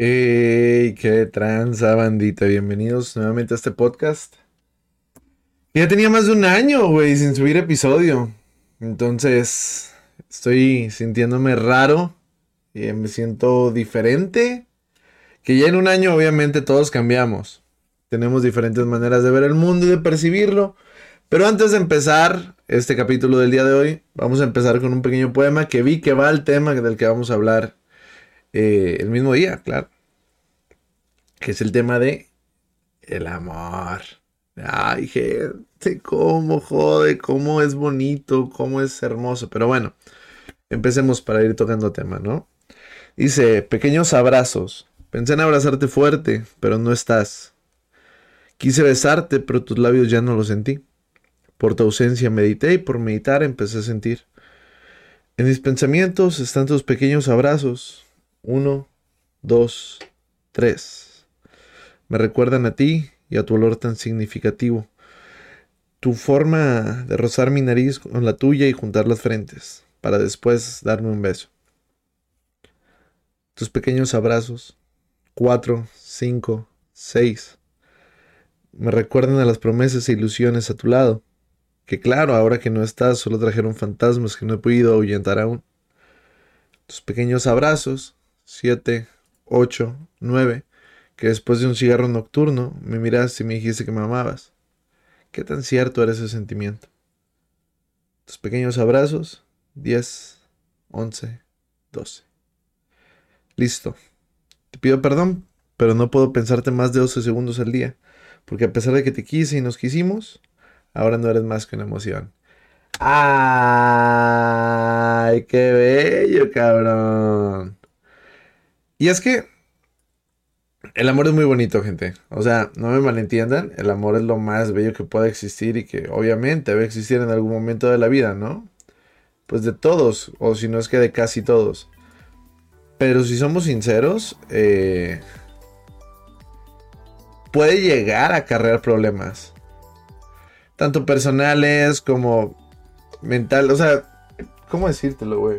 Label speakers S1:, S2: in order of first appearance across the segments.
S1: Hey, qué tranza, bandita. Bienvenidos nuevamente a este podcast. Ya tenía más de un año, güey, sin subir episodio. Entonces, estoy sintiéndome raro. Y me siento diferente. Que ya en un año, obviamente, todos cambiamos. Tenemos diferentes maneras de ver el mundo y de percibirlo. Pero antes de empezar este capítulo del día de hoy, vamos a empezar con un pequeño poema que vi que va al tema del que vamos a hablar eh, el mismo día, claro. Que es el tema de el amor. Ay, gente, cómo jode, cómo es bonito, cómo es hermoso. Pero bueno, empecemos para ir tocando tema, ¿no? Dice, pequeños abrazos. Pensé en abrazarte fuerte, pero no estás. Quise besarte, pero tus labios ya no los sentí. Por tu ausencia medité y por meditar empecé a sentir. En mis pensamientos están tus pequeños abrazos, uno, dos, tres. Me recuerdan a ti y a tu olor tan significativo. Tu forma de rozar mi nariz con la tuya y juntar las frentes, para después darme un beso. Tus pequeños abrazos, cuatro, cinco, seis, me recuerdan a las promesas e ilusiones a tu lado, que claro, ahora que no estás, solo trajeron fantasmas que no he podido ahuyentar aún. Tus pequeños abrazos, siete, ocho, nueve, que después de un cigarro nocturno me miraste y me dijiste que me amabas. ¿Qué tan cierto era ese sentimiento? Tus pequeños abrazos, diez, once, doce. Listo. Te pido perdón, pero no puedo pensarte más de 12 segundos al día, porque a pesar de que te quise y nos quisimos, ahora no eres más que una emoción. ¡Ay, qué bello, cabrón! Y es que el amor es muy bonito, gente. O sea, no me malentiendan, el amor es lo más bello que puede existir y que obviamente debe existir en algún momento de la vida, ¿no? Pues de todos, o si no es que de casi todos. Pero si somos sinceros, eh, puede llegar a acarrear problemas. Tanto personales como mental. O sea, ¿cómo decírtelo, güey?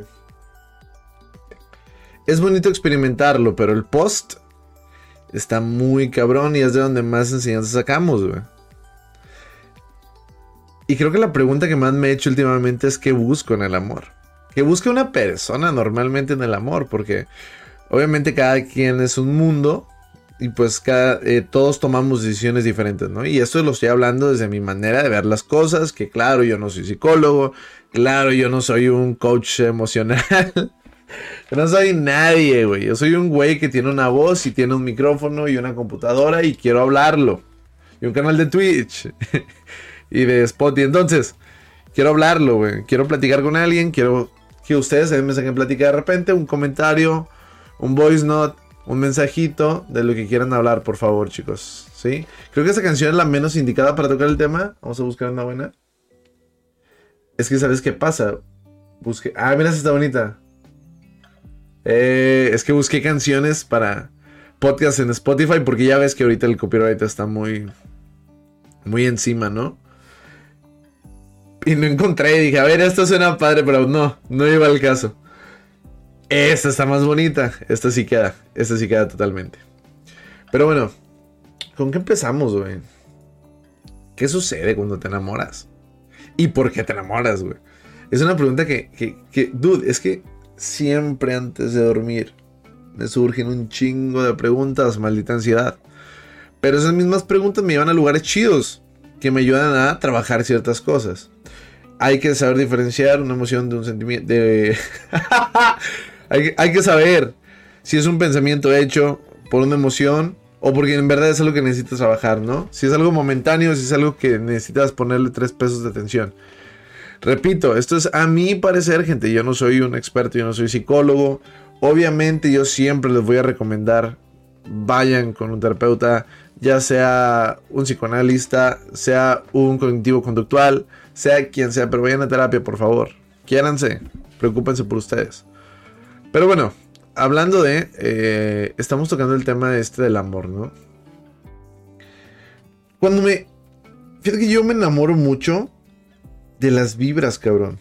S1: Es bonito experimentarlo, pero el post está muy cabrón y es de donde más enseñanzas sacamos. Y creo que la pregunta que más me he hecho últimamente es qué busco en el amor. ¿Qué busca una persona normalmente en el amor? Porque obviamente cada quien es un mundo y pues eh, todos tomamos decisiones diferentes, ¿no? Y esto lo estoy hablando desde mi manera de ver las cosas, que claro, yo no soy psicólogo, claro, yo no soy un coach emocional. No soy nadie, güey. Yo soy un güey que tiene una voz y tiene un micrófono y una computadora y quiero hablarlo. Y un canal de Twitch. y de Spotify. Entonces, quiero hablarlo, güey. Quiero platicar con alguien. Quiero que ustedes me saquen platicar de repente. Un comentario, un voice note, un mensajito de lo que quieran hablar, por favor, chicos. ¿Sí? Creo que esa canción es la menos indicada para tocar el tema. Vamos a buscar una buena. Es que, ¿sabes qué pasa? Busque. Ah, mira, esta está bonita. Eh, es que busqué canciones para podcast en Spotify porque ya ves que ahorita el copyright está muy, muy encima, ¿no? Y no encontré, dije, a ver, esto suena padre, pero no, no iba al caso. Esta está más bonita, esta sí queda, esta sí queda totalmente. Pero bueno, ¿con qué empezamos, güey? ¿Qué sucede cuando te enamoras? ¿Y por qué te enamoras, güey? Es una pregunta que, que, que, dude, es que siempre antes de dormir me surgen un chingo de preguntas, maldita ansiedad. Pero esas mismas preguntas me llevan a lugares chidos que me ayudan a trabajar ciertas cosas. Hay que saber diferenciar una emoción de un sentimiento. Hay, hay que saber si es un pensamiento hecho por una emoción o porque en verdad es algo que necesitas trabajar, ¿no? Si es algo momentáneo, si es algo que necesitas ponerle tres pesos de atención. Repito, esto es a mi parecer, gente. Yo no soy un experto, yo no soy psicólogo. Obviamente yo siempre les voy a recomendar, vayan con un terapeuta, ya sea un psicoanalista, sea un cognitivo conductual, sea quien sea, pero vayan a terapia, por favor. Quiéranse, preocúpense por ustedes. Pero bueno, hablando de, eh, estamos tocando el tema este del amor, ¿no? Cuando me... Fíjate que yo me enamoro mucho de las vibras, cabrón.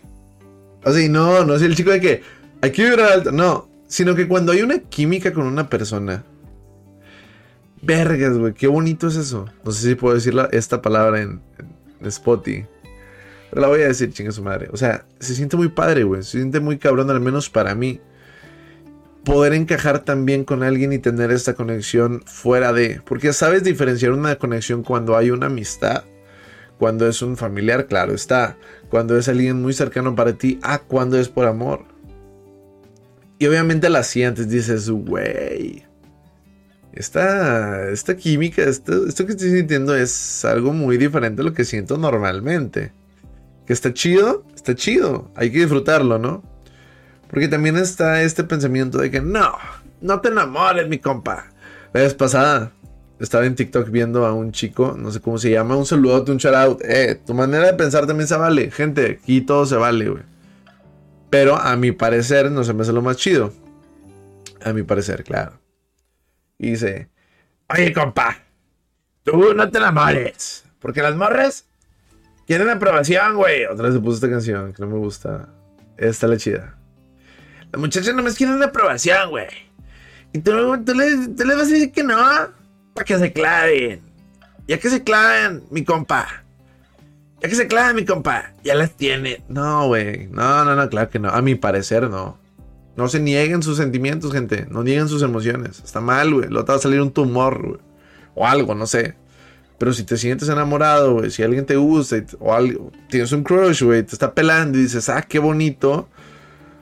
S1: O sea, y no, no es el chico de que hay que vibrar alto, no, sino que cuando hay una química con una persona Vergas, güey, qué bonito es eso. No sé si puedo decir esta palabra en, en, Spotify. Pero la voy a decir, chinga su madre. O sea, se siente muy padre, güey. Se siente muy cabrón, al menos para mí. Poder encajar también con alguien y tener esta conexión fuera de. Porque sabes diferenciar una conexión cuando hay una amistad. Cuando es un familiar, claro está. Cuando es alguien muy cercano para ti. Ah, cuando es por amor. Y obviamente la sientes, dices, güey esta, esta química, esto, esto que estoy sintiendo es algo muy diferente a lo que siento normalmente. Que está chido, está chido, hay que disfrutarlo, ¿no? Porque también está este pensamiento de que no, no te enamores, mi compa. La vez pasada estaba en TikTok viendo a un chico, no sé cómo se llama, un saludo, un shout out. Eh, tu manera de pensar también se vale. Gente, aquí todo se vale, güey. Pero a mi parecer no se me hace lo más chido. A mi parecer, claro. Y dice, oye compa, tú no te enamores. Porque las morras quieren aprobación, güey. Otra vez se puso esta canción que no me gusta. Esta la chida. Las muchachas nomás quieren aprobación, güey. Y tú, tú, le, tú, le, vas a decir que no. Para que se claven. Ya que se claven, mi compa. Ya que se claven, mi compa. Ya las tiene. No, güey. No, no, no, claro que no. A mi parecer, no. No se nieguen sus sentimientos, gente. No nieguen sus emociones. Está mal, güey. Lo te va a salir un tumor, güey. O algo, no sé. Pero si te sientes enamorado, güey, si alguien te gusta o algo, tienes un crush, güey, te está pelando y dices, ah, qué bonito.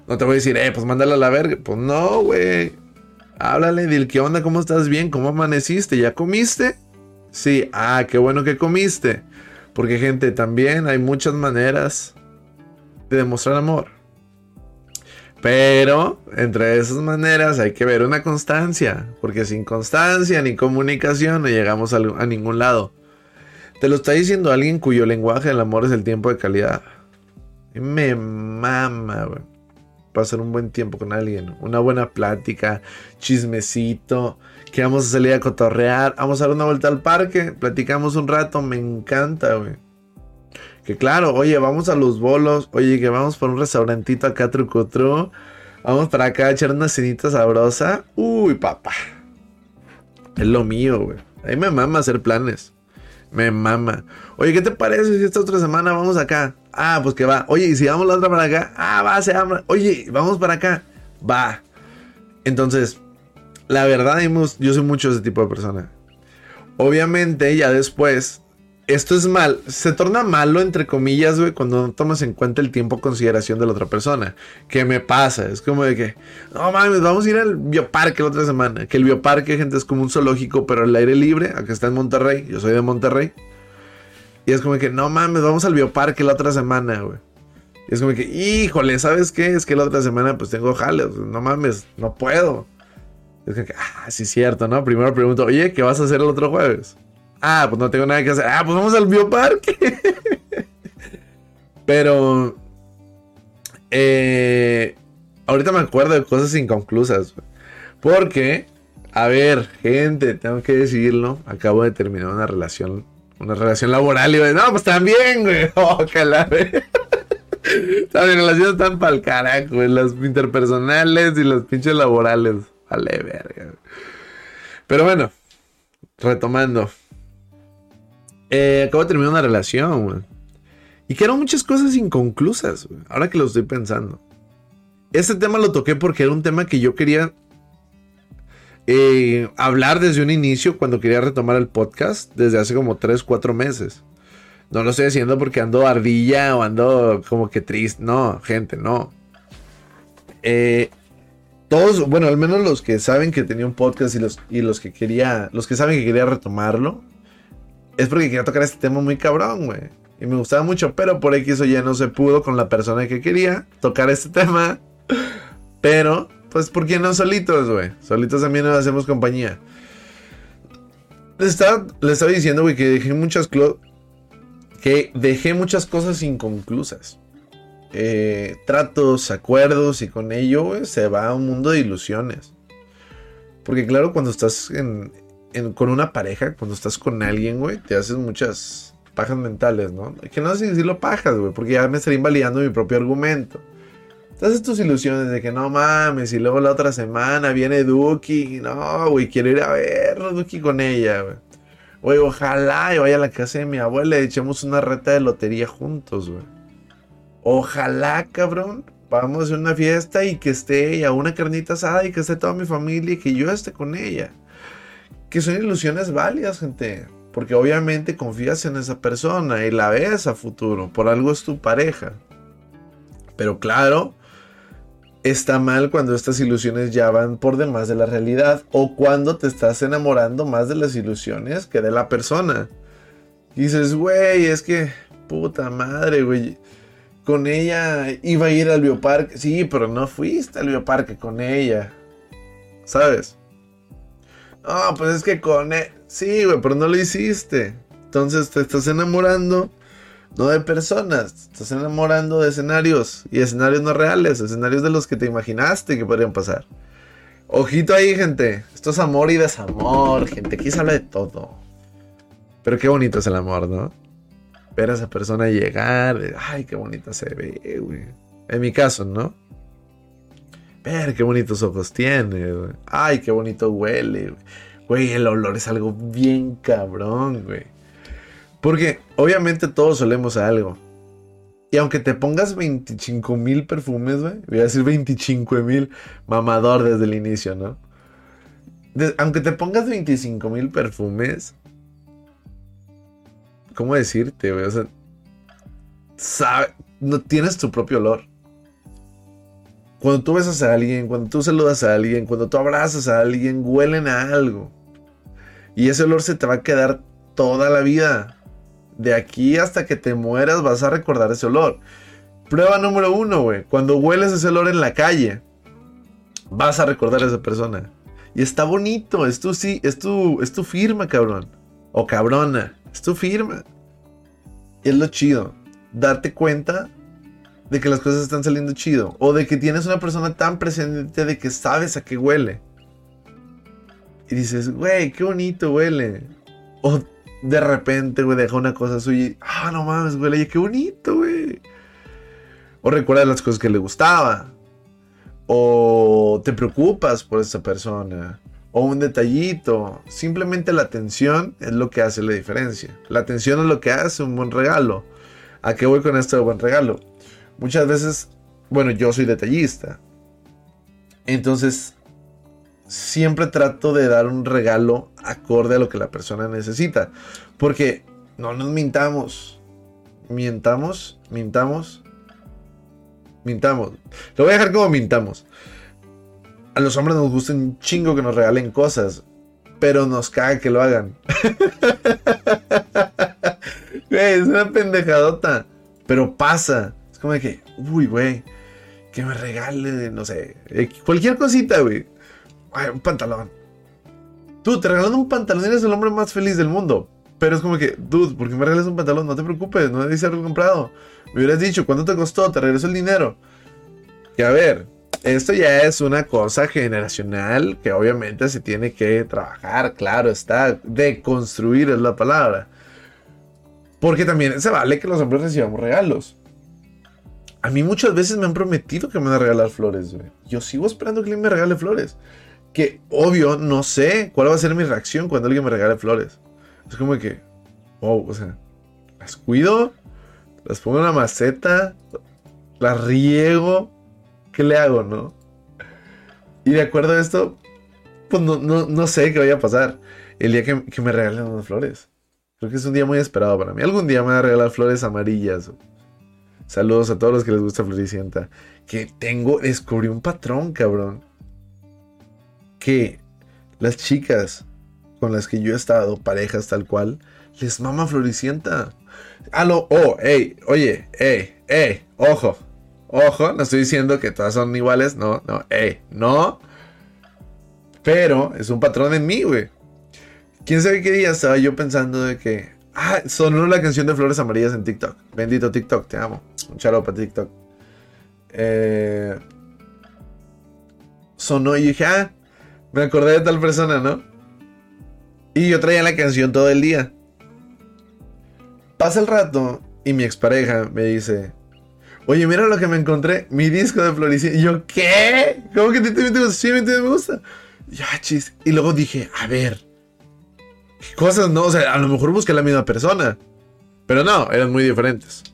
S1: No te voy a decir, eh, pues mándale a la verga. Pues no, güey. Háblale, dile, ¿qué onda? ¿Cómo estás bien? ¿Cómo amaneciste? ¿Ya comiste? Sí, ah, qué bueno que comiste. Porque, gente, también hay muchas maneras de demostrar amor. Pero entre esas maneras hay que ver una constancia, porque sin constancia ni comunicación no llegamos a, ningún lado. Te lo está diciendo alguien cuyo lenguaje del amor es el tiempo de calidad. Me mama, güey. Pasar un buen tiempo con alguien, una buena plática, chismecito, que vamos a salir a cotorrear, vamos a dar una vuelta al parque, platicamos un rato, me encanta, güey. Que claro, oye, vamos a los bolos, oye, que vamos por un restaurantito acá trucutru. Vamos para acá a echar una cenita sabrosa. Uy, papá. Es lo mío, güey. A mí me mama hacer planes. Me mama. Oye, ¿qué te parece si esta otra semana vamos acá? Ah, pues que va. Oye, ¿y si vamos la otra para acá? Ah, va, se llama. Oye, vamos para acá. Va. Entonces, la verdad, yo soy mucho ese tipo de persona. Obviamente, ya después esto es mal, se torna malo entre comillas, güey, cuando no tomas en cuenta el tiempo consideración de la otra persona. ¿Qué me pasa? Es como de que, no mames, vamos a ir al bioparque la otra semana. Que el bioparque, gente, es como un zoológico, pero al aire libre. Acá está en Monterrey, yo soy de Monterrey. Y es como que, no mames, vamos al bioparque la otra semana, güey. Y es como que, híjole, ¿sabes qué? Es que la otra semana pues tengo jales, no mames, no puedo. Es que, ah, sí es cierto, ¿no? Primero pregunto, oye, ¿qué vas a hacer el otro jueves? Ah, pues no tengo nada que hacer. Ah, pues vamos al bioparque. Pero. Eh, ahorita me acuerdo de cosas inconclusas. Porque, a ver, gente, tengo que decirlo. Acabo de terminar una relación. Una relación laboral. Y no, pues también, güey. Ojalá, güey. Las relaciones están pa'l carajo, güey. Las interpersonales y las pinches laborales. Vale, verga. Pero bueno, retomando. Eh, acabo de terminar una relación, güey. Y quedaron muchas cosas inconclusas, güey. Ahora que lo estoy pensando. Este tema lo toqué porque era un tema que yo quería eh, hablar desde un inicio cuando quería retomar el podcast desde hace como 3, 4 meses. No lo estoy haciendo porque ando ardilla o ando como que triste. No, gente, no. Eh, todos, bueno, al menos los que saben que tenía un podcast y los, y los que quería, los que saben que quería retomarlo, es porque quería tocar este tema muy cabrón, güey. Y me gustaba mucho, pero por X o ya no se pudo con la persona que quería tocar este tema. Pero, pues, ¿por qué no solitos, güey? Solitos también nos hacemos compañía. Les estaba, estaba diciendo, güey, que dejé muchas que dejé muchas cosas inconclusas. Eh, tratos, acuerdos y con ello, güey, se va a un mundo de ilusiones. Porque claro, cuando estás con una pareja, cuando estás con alguien, güey, te haces muchas pajas mentales, ¿no? Que no sé decirlo pajas, güey, porque ya me estaría invalidando mi propio argumento. Haces tus ilusiones de que no mames, y luego la otra semana viene Duki. No, güey, quiero ir a ver Duki con ella, güey. Güey, ojalá y vaya a la casa de mi abuela y echemos una reta de lotería juntos, güey. Ojalá, cabrón, vamos a hacer una fiesta y que esté ella, una carnita asada y que esté toda mi familia y que yo esté con ella. Que son ilusiones válidas, gente. Porque obviamente confías en esa persona y la ves a futuro. Por algo es tu pareja. Pero claro, está mal cuando estas ilusiones ya van por demás de la realidad o cuando te estás enamorando más de las ilusiones que de la persona. Y dices, güey, es que puta madre, güey. Con ella iba a ir al bioparque. Sí, pero no fuiste al bioparque con ella. ¿Sabes? No, pues es que con él. E-, sí, güey, pero no lo hiciste. Entonces te estás enamorando no de personas, estás enamorando de escenarios y escenarios no reales, escenarios de los que te imaginaste que podrían pasar. Ojito ahí, gente. Esto es amor y desamor, gente. Aquí se habla de todo. Pero qué bonito es el amor, ¿no? Ver a esa persona llegar, ay, qué bonita se ve, güey. En mi caso, ¿no? Ver qué bonitos ojos tiene. Ay, qué bonito huele, güey. Güey, el olor es algo bien cabrón, güey. Porque obviamente todos solemos a algo. Y aunque te pongas 25 mil perfumes, güey, voy a decir 25 mil mamador desde el inicio, ¿no? aunque te pongas 25 mil perfumes, ¿cómo decirte, güey? O sea, sabe, no tienes tu propio olor. Cuando tú besas a alguien, cuando tú saludas a alguien, cuando tú abrazas a alguien, huelen a algo. Y ese olor se te va a quedar toda la vida de aquí hasta que te mueras vas a recordar ese olor. Prueba número uno, güey. Cuando hueles ese olor en la calle, vas a recordar a esa persona. Y está bonito, es tu, sí, es tu, es tu firma, cabrón. O cabrona, es tu firma. Y es lo chido. Darte cuenta de que las cosas están saliendo chido. O de que tienes una persona tan presente de que sabes a qué huele. Y dices, güey, qué bonito huele. O de repente, güey, deja una cosa suya y, ah, no mames, güey, qué bonito, güey. O recuerdas las cosas que le gustaba. O te preocupas por esa persona. O un detallito. Simplemente la atención es lo que hace la diferencia. La atención es lo que hace un buen regalo. ¿A qué voy con esto de buen regalo? Muchas veces, bueno, yo soy detallista. Entonces, siempre trato de dar un regalo acorde a lo que la persona necesita. Porque no nos mintamos. Mientamos, mintamos, mintamos. Lo voy a dejar como mintamos. A los hombres nos gusta un chingo que nos regalen cosas, pero nos caga que lo hagan. es una pendejadota, pero pasa. Es como de que, uy, güey, que me regale, no sé, cualquier cosita, güey un pantalón. Tú, te regalan un pantalón, eres el hombre más feliz del mundo. Pero es como que, dude, ¿por qué me regalas un pantalón? No te preocupes, no debes haberlo comprado. Me hubieras dicho, ¿cuánto te costó? Te regreso el dinero. Y a ver, esto ya es una cosa generacional que obviamente se tiene que trabajar, claro está. Deconstruir es la palabra. Porque también se vale que los hombres recibamos regalos. A mí muchas veces me han prometido que me van a regalar flores, güey. Yo sigo esperando que alguien me regale flores que obvio no sé cuál va a ser mi reacción cuando alguien me regale flores. Es como que, wow, o sea, las cuido, las pongo en una maceta, las riego, ¿qué le hago, no? Y de acuerdo a esto, pues no, sé qué vaya a pasar el día que, que me regalen unas flores. Creo que es un día muy esperado para mí. Algún día me van a regalar flores amarillas. Saludos a todos los que les gusta Floricienta. Que tengo, descubrí un patrón, cabrón que las chicas con las que yo he estado, parejas tal cual, les mama Floricienta. Ah, lo, oh, hey, oye, hey, hey, ojo, ojo, no estoy diciendo que todas son iguales, no, no, hey, no. Pero es un patrón en mí, güey. ¿Quién sabe qué día estaba yo pensando de que, ah, sonó la canción de Flores Amarillas en TikTok. Bendito TikTok, te amo. Un charo para TikTok. Eh, sonó y dije, ah, me acordé de tal persona, ¿no? Y yo traía la canción todo el día. Pasa el rato y mi expareja me dice, Oye, mira lo que me encontré, mi disco de Floricienta. Y yo, ¿qué? ¿Cómo que te, te, te, sí, me, me gusta? Ya, chis. Y luego dije, a ver, ¿qué cosas no? O sea, a lo mejor busqué la misma persona. Pero no, eran muy diferentes.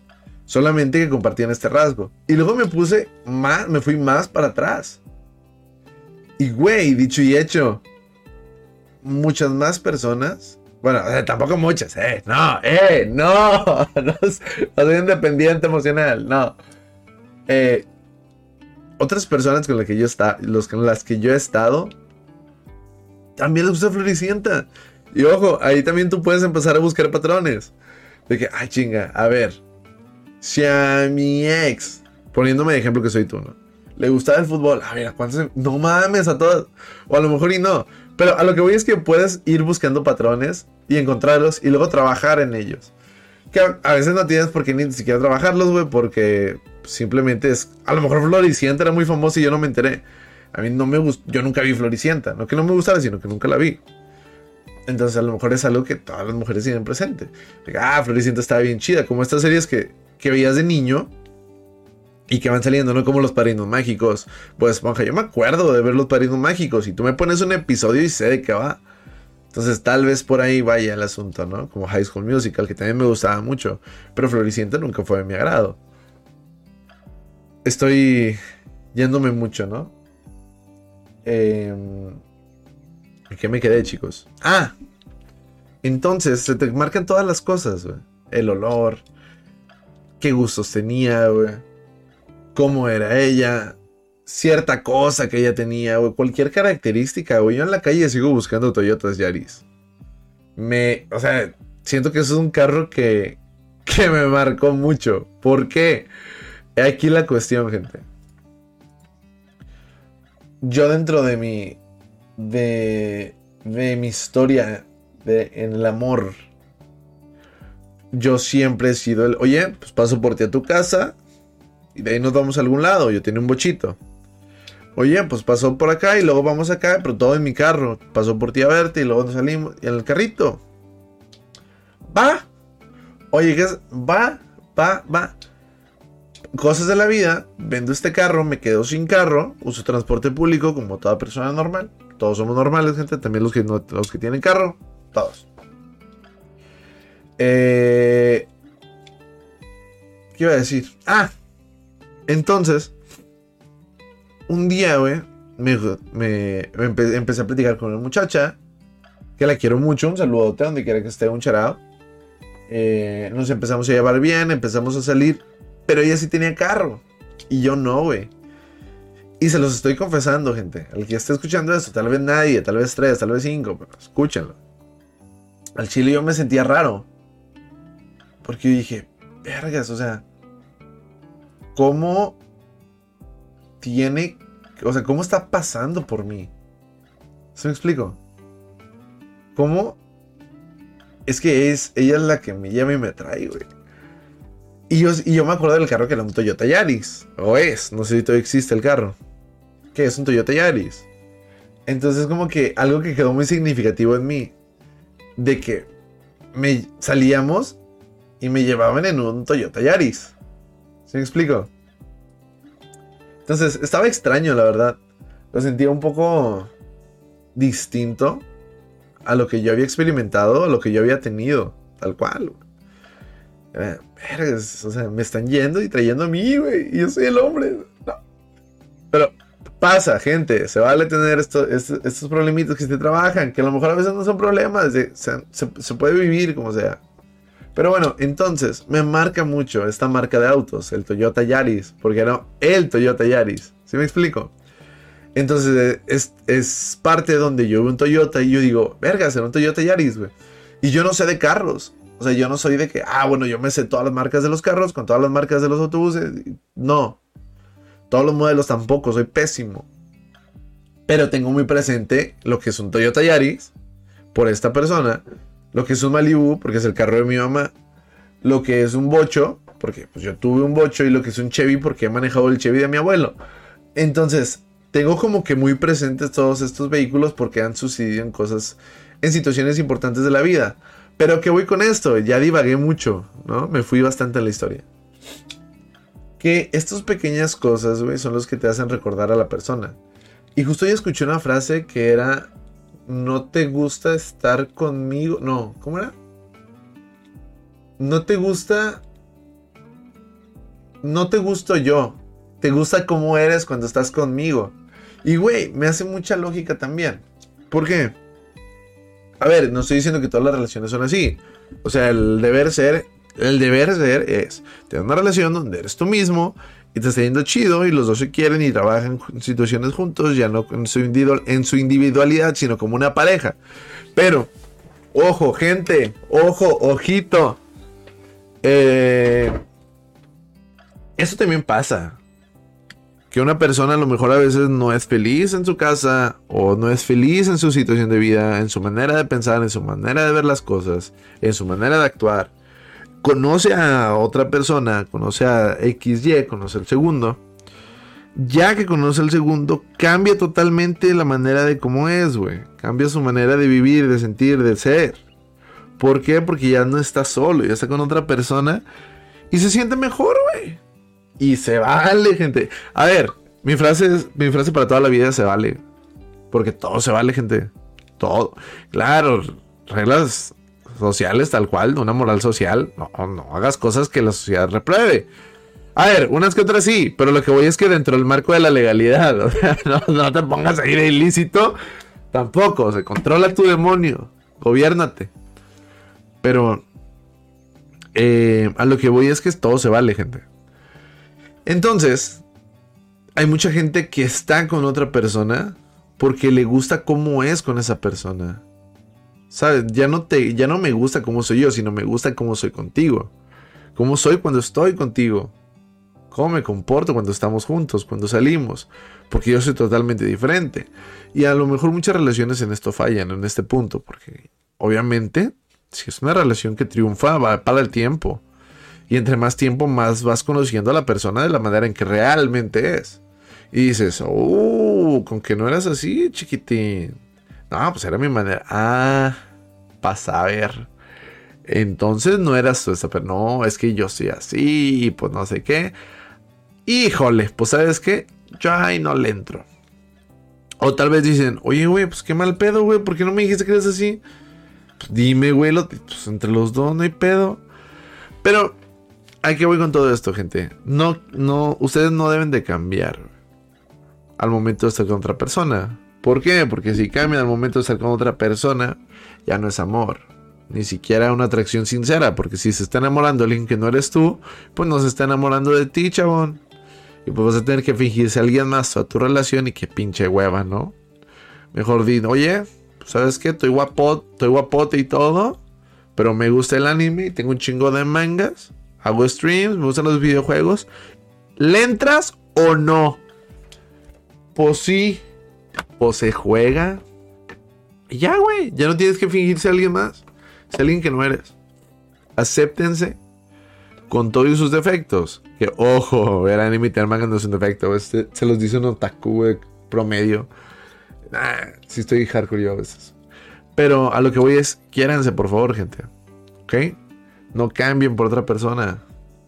S1: Solamente que compartían este rasgo. Y luego me puse más, me fui más para atrás. Y güey, dicho y hecho, muchas más personas. Bueno, tampoco muchas, eh. No, eh, no. No, soy independiente emocional, no. Eh, otras personas con las que yo está, los con las que yo he estado, también les gusta Floricienta. Y ojo, ahí también tú puedes empezar a buscar patrones. De que, ay chinga, a ver, si a mi ex, poniéndome de ejemplo que soy tú, ¿no? Le gustaba el fútbol, a ver, ¿cuántos? No mames a todos. O a lo mejor y no. Pero a lo que voy es que puedes ir buscando patrones y encontrarlos y luego trabajar en ellos. Que a, veces no tienes por qué ni siquiera trabajarlos, güey, porque simplemente es. A lo mejor Floricienta era muy famosa y yo no me enteré. A mí no me gustó. Yo nunca vi Floricienta. No que no me gustara, sino que nunca la vi. Entonces a lo mejor es algo que todas las mujeres tienen presente. Ah, Floricienta estaba bien chida. Como estas series que, que veías de niño y que van saliendo, ¿no? Como los padrinos mágicos. Pues Esponja, yo me acuerdo de ver los padrinos mágicos. Y tú me pones un episodio y sé de qué va. Entonces tal vez por ahí vaya el asunto, ¿no? Como High School Musical, que también me gustaba mucho. Pero Floricienta nunca fue de mi agrado. Estoy yéndome mucho, ¿no? Eh, ¿En qué me quedé, chicos? Ah, entonces se te marcan todas las cosas, güey. El olor, qué gustos tenía, güey. Cómo era ella, cierta cosa que ella tenía, güey. Cualquier característica, güey. Yo en la calle sigo buscando Toyotas Yaris. Me, o sea, siento que eso es un carro que, que me marcó mucho. ¿Por qué? Aquí la cuestión, gente. Yo dentro de mi de, de mi historia de, en el amor, yo siempre he sido el, oye, pues paso por ti a tu casa y de ahí nos vamos a algún lado. Yo tenía un bochito. Oye, pues pasó por acá y luego vamos acá, pero todo en mi carro. Pasó por ti a verte y luego nos salimos en el carrito. Va. Oye, ¿qué es? Va, va, va. Cosas de la vida. Vendo este carro, me quedo sin carro. Uso transporte público como toda persona normal. Todos somos normales, gente. También los que, no, los que tienen carro. Todos. Eh, ¿Qué iba a decir? Ah, entonces, un día, güey, me, me, empecé a platicar con una muchacha que la quiero mucho. Un saludote donde quiera que esté, un charado. Eh, nos empezamos a llevar bien, empezamos a salir. Pero ella sí tenía carro. Y yo no, güey. Y se los estoy confesando, gente. Al que esté escuchando esto, tal vez nadie, tal vez tres, tal vez cinco, pero escúchenlo. Al chile yo me sentía raro. Porque yo dije, vergas, o sea, ¿cómo tiene, o sea, cómo está pasando por mí? ¿Se me explico? ¿Cómo? Es que es, ella es la que me llama y me trae, güey. Y yo, y yo me acuerdo del carro que era un Toyota Yaris. O es, no sé si todavía existe el carro que es un Toyota Yaris. Entonces como que algo que quedó muy significativo en mí, de que me salíamos y me llevaban en un Toyota Yaris. ¿Se me explico? Entonces estaba extraño, la verdad. Lo sentía un poco distinto a lo que yo había experimentado, a lo que yo había tenido, tal cual. O sea, me están yendo y trayendo a mí, güey, y yo soy el hombre. No. Pero pasa, gente. Se vale tener estos, estos, problemitos que se trabajan, que a lo mejor a veces no son problemas, se, puede vivir como sea. Pero bueno, entonces me marca mucho esta marca de autos, el Toyota Yaris, porque no, el Toyota Yaris. ¿Sí me explico? Entonces eh, es, es parte donde yo veo un Toyota y yo digo, verga, será un Toyota Yaris, güey. Y yo no sé de carros. O sea, yo no soy de que, ah, bueno, yo me sé todas las marcas de los carros, con todas las marcas de los autobuses. No, todos los modelos tampoco, soy pésimo. Pero tengo muy presente lo que es un Toyota Yaris por esta persona, lo que es un Malibu porque es el carro de mi mamá, lo que es un Bocho porque pues, yo tuve un Bocho y lo que es un Chevy porque he manejado el Chevy de mi abuelo. Entonces, tengo como que muy presentes todos estos vehículos porque han sucedido en cosas, en situaciones importantes de la vida. Pero ¿qué voy con esto? Ya divagué mucho, ¿no? Me fui bastante en la historia. que estas pequeñas cosas, güey, son los que te hacen recordar a la persona. Y justo hoy escuché una frase que era, no te gusta estar conmigo, no, ¿cómo era? No te gusta, no te gusto yo, te gusta cómo eres cuando estás conmigo. Y, güey, me hace mucha lógica también. ¿Por qué? A ver, no estoy diciendo que todas las relaciones son así. O sea, el deber ser, el deber ser es tener una relación donde eres tú mismo y te está yendo chido y los dos se quieren y trabajan en situaciones juntos, ya no en su, en su individualidad, sino como una pareja. Pero, ojo, gente, ojo, ojito. Eh, eso también pasa que una persona a lo mejor a veces no es feliz en su casa o no es feliz en su situación de vida, en su manera de pensar, en su manera de ver las cosas, en su manera de actuar. Conoce a otra persona, conoce a XY, conoce al segundo. Ya que conoce al segundo, cambia totalmente la manera de cómo es, güey. Cambia su manera de vivir, de sentir, de ser. ¿Por qué? Porque ya no está solo, ya está con otra persona y se siente mejor, güey. Y se vale, gente. A ver, mi frase, mi frase para toda la vida se vale. Porque todo se vale, gente. Todo. Claro, reglas sociales tal cual, una moral social. No, no hagas cosas que la sociedad repruebe. A ver, unas que otras sí, pero lo que voy es que dentro del marco de la legalidad, o sea, no, te pongas a ir ilícito, tampoco, se controla tu demonio, gobiernate. Pero eh, a lo que voy es que todo se vale, gente. Entonces, hay mucha gente que está con otra persona porque le gusta cómo es con esa persona. ¿Sabes? Ya no, te, ya no me gusta cómo soy yo, sino me gusta cómo soy contigo. Cómo soy cuando estoy contigo. Cómo me comporto cuando estamos juntos, cuando salimos. Porque yo soy totalmente diferente. Y a lo mejor muchas relaciones en esto fallan, en este punto. Porque obviamente, si es una relación que triunfa, va para el tiempo. Y entre más tiempo, más vas conociendo a la persona de la manera en que realmente es. Y dices, oh, con que no eras así, chiquitín. No, pues era mi manera. Ah, pasa a ver. Entonces no eras tú esa, pero no, es que yo soy así, pues no sé qué. Híjole, pues sabes qué, yo ahí no le entro. O tal vez dicen, oye, güey, pues qué mal pedo, güey, ¿por qué no me dijiste que eres así? Pues dime, güey, pues entre los dos no hay pedo. Pero ¿A qué voy con todo esto, gente? No, no, ustedes no deben de cambiar al momento de estar con otra persona. ¿Por qué? Porque si cambian al momento de estar con otra persona, ya no es amor. Ni siquiera una atracción sincera. Porque si se está enamorando alguien que no eres tú, pues no se está enamorando de ti, chabón. Y pues vas a tener que fingirse a alguien más a tu relación y que pinche hueva, ¿no? Mejor di, oye, ¿sabes qué? Estoy guapo, estoy guapote y todo. Pero me gusta el anime tengo un chingo de mangas hago streams, me gustan los videojuegos. ¿Le entras o no? Pues sí. Se juega. Y ya, güey. Ya no tienes que fingirse a alguien más. Es alguien que no eres. Acéptense con todos sus defectos. Que ojo, ver anime y manga no es un defecto. Este, se los dice un otaku, promedio. Si sí estoy hardcore yo a veces. Pero a lo que voy es, quiéranse, por favor, gente. ¿Ok? No cambien por otra persona.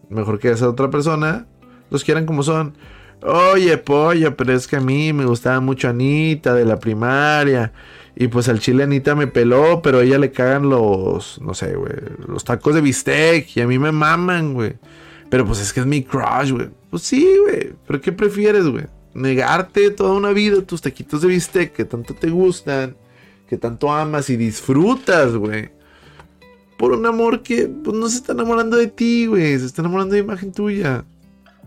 S1: Mejor que esa otra persona los quieran como son. Oye, pollo, pero es que a mí me gustaba mucho Anita de la primaria. Y pues al chile Anita me peló, pero a ella le cagan los, no sé, güey, los tacos de bistec. Y a mí me maman, güey. Pero pues es que es mi crush, güey. Pues sí, güey. Pero ¿qué prefieres, güey? Negarte toda una vida tus taquitos de bistec que tanto te gustan, que tanto amas y disfrutas, güey por un amor que pues, no se está enamorando de ti, güey. Se está enamorando de imagen tuya.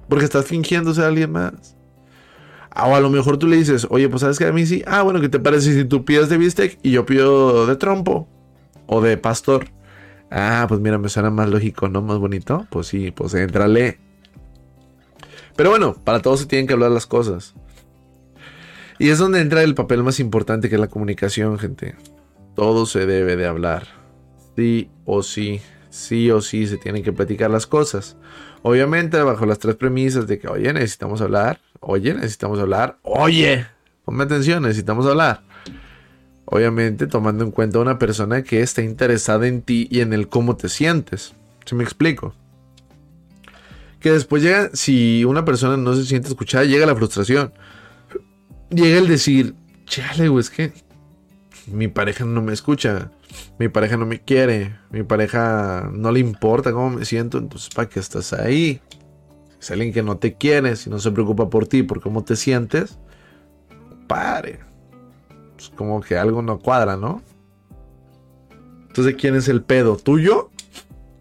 S1: Porque estás fingiendo ser alguien más. O a lo mejor tú le dices, oye, pues sabes que a mí sí. Ah, bueno, ¿qué te parece si tú pides de bistec y yo pido de trompo? O de pastor. Ah, pues mira, me suena más lógico, ¿no? Más bonito. Pues sí, pues entrale. Pero bueno, para todos se tienen que hablar las cosas. Y es donde entra el papel más importante que es la comunicación, gente. Todo se debe de hablar sí o sí, sí o sí se tienen que platicar las cosas. Obviamente bajo las tres premisas de que, oye, necesitamos hablar, oye, necesitamos hablar, oye, ponme atención, necesitamos hablar. Obviamente tomando en cuenta a una persona que está interesada en ti y en el cómo te sientes. ¿Se me explico? Que después llega, si una persona no se siente escuchada, llega la frustración. Llega el decir, chale, güey, es que mi pareja no me escucha, mi pareja no me quiere, mi pareja no le importa cómo me siento, entonces ¿para qué estás ahí? Si es alguien que no te quiere, si no se preocupa por ti, por cómo te sientes, pare. Es como que algo no cuadra, ¿no? Entonces, ¿quién es el pedo? ¿Tuyo?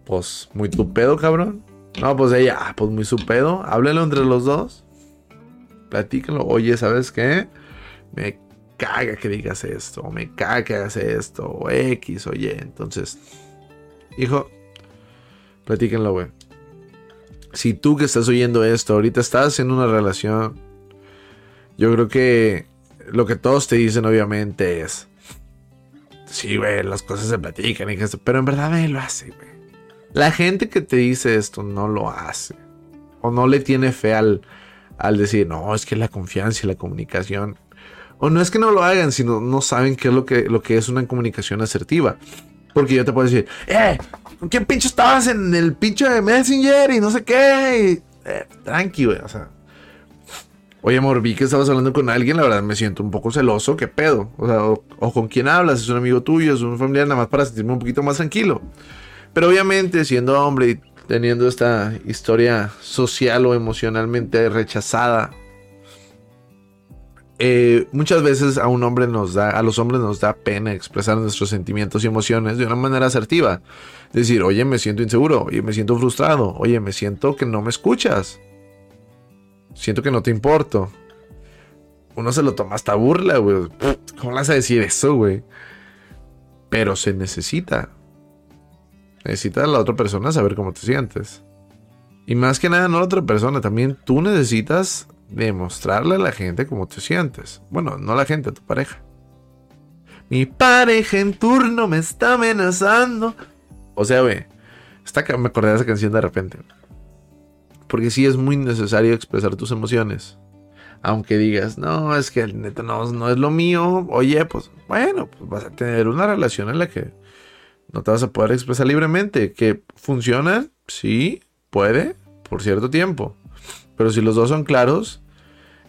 S1: Pues muy tu pedo, cabrón. No, pues ella, ah, pues muy su pedo. Háblenlo entre los dos. Platíquenlo. Oye, ¿sabes qué? Me caga que digas esto. O me caga que hagas esto. O X, oye. Entonces, hijo, platíquenlo, güey. Si tú que estás oyendo esto, ahorita estás en una relación, yo creo que lo que todos te dicen, obviamente, es. Sí, güey, las cosas se platican y pero en verdad nadie lo hace, güey. La gente que te dice esto no lo hace. O no le tiene fe al, al decir, no, es que la confianza y la comunicación. O no es que no lo hagan, sino no saben qué es lo que, lo que es una comunicación asertiva. Porque yo te puedo decir, eh, ¿con quién pinche estabas en el pinche de Messenger y no sé qué? eh, tranqui, güey, o sea. Oye, amor, vi que estabas hablando con alguien, la verdad me siento un poco celoso, ¿qué pedo? O sea, o, o con quién hablas, es un amigo tuyo, es un familiar, nada más para sentirme un poquito más tranquilo. Pero obviamente, siendo hombre y teniendo esta historia social o emocionalmente rechazada, eh, muchas veces a un hombre nos da, a los hombres nos da pena expresar nuestros sentimientos y emociones de una manera asertiva. Decir, oye, me siento inseguro, oye, me siento frustrado, oye, me siento que no me escuchas. Siento que no te importo. Uno se lo toma hasta burla, güey. ¿Cómo le vas a decir eso, güey? Pero se necesita. Necesita a la otra persona saber cómo te sientes. Y más que nada, no la otra persona, también tú necesitas demostrarle a la gente cómo te sientes. Bueno, no a la gente, a tu pareja. Mi pareja en turno me está amenazando. O sea, güey, me acordé de esa canción de repente. Porque sí es muy necesario expresar tus emociones. Aunque digas, no, es que el neto no, no es lo mío. Oye, pues bueno, pues vas a tener una relación en la que no te vas a poder expresar libremente. ¿Que funciona? Sí, puede, por cierto tiempo. Pero si los dos son claros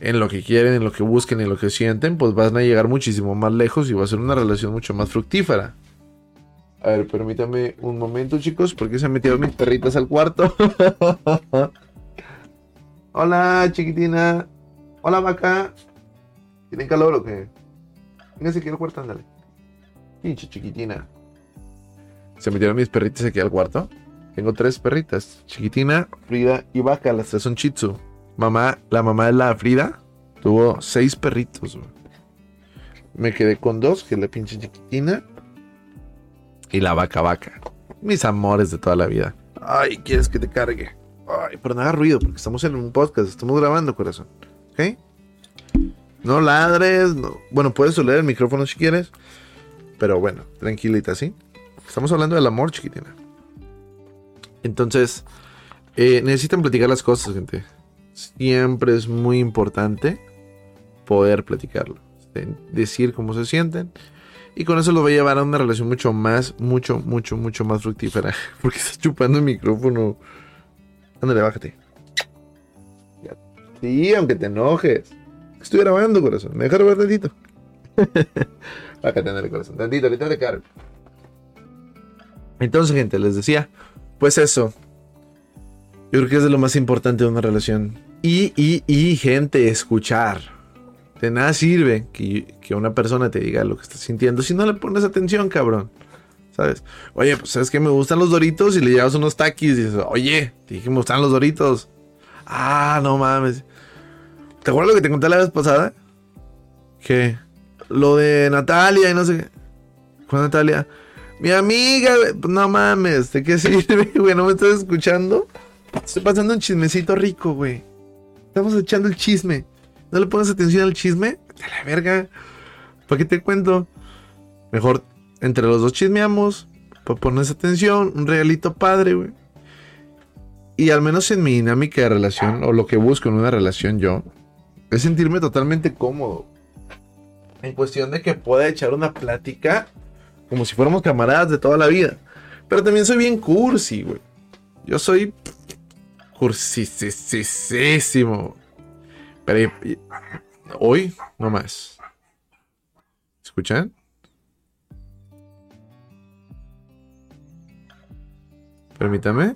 S1: en lo que quieren, en lo que busquen, en lo que sienten, pues van a llegar muchísimo más lejos y va a ser una relación mucho más fructífera. A ver, permítame un momento, chicos, porque se han metido mis perritas al cuarto. Hola, chiquitina. Hola, vaca. ¿Tienen calor o qué? Véngase aquí al cuarto, ándale. Pinche chiquitina. Se metieron mis perritas aquí al cuarto. Tengo tres perritas, chiquitina, Frida y Vaca, las tres son Chitsu. Mamá, la mamá de la Frida tuvo seis perritos. Me quedé con dos, que es la pinche chiquitina y la vaca vaca. Mis amores de toda la vida. Ay, ¿quieres que te cargue? Ay, pero no haga ruido porque estamos en un podcast, estamos grabando, corazón. ¿Ok? No ladres, no. Bueno, puedes oler el micrófono si quieres. Pero bueno, tranquilita, ¿sí? Estamos hablando del amor, chiquitina. Entonces, eh, necesitan platicar las cosas, gente. Siempre es muy importante poder platicarlo. Decir cómo se sienten. Y con eso lo va a llevar a una relación mucho más, mucho, mucho, mucho más fructífera. Porque estás chupando el micrófono. Ándale, bájate. Sí, aunque te enojes. Estoy grabando, corazón. Me dejaron ver tantito. bájate, ándale, corazón. Tantito, ahorita te cargo. Entonces, gente, les decía, pues eso. Yo creo que es de lo más importante de una relación. Y, y, y, gente, escuchar. De nada sirve que, que, una persona te diga lo que estás sintiendo si no le pones atención, cabrón. ¿Sabes? Oye, pues sabes que me gustan los doritos y le llevas unos taquis y dices, oye, te dije que me gustan los doritos. Ah, no mames. ¿Te acuerdas lo que te conté la vez pasada? Que lo de Natalia y no sé qué. ¿Cuál Natalia? Mi amiga, no mames, ¿de qué sirve, güey? ¿No me estás escuchando? Estoy pasando un chismecito rico, güey. Estamos echando el chisme. ¿No le pones atención al chisme? De la verga. ¿Para qué te cuento? Mejor entre los dos chismeamos. Para ponerse atención. Un regalito padre, güey. Y al menos en mi dinámica de relación, o lo que busco en una relación yo, es sentirme totalmente cómodo. En cuestión de que pueda echar una plática como si fuéramos camaradas de toda la vida. Pero también soy bien cursi, güey. Yo soy Cursisísimo. Pero hoy no más. ¿Escuchan? Permítame.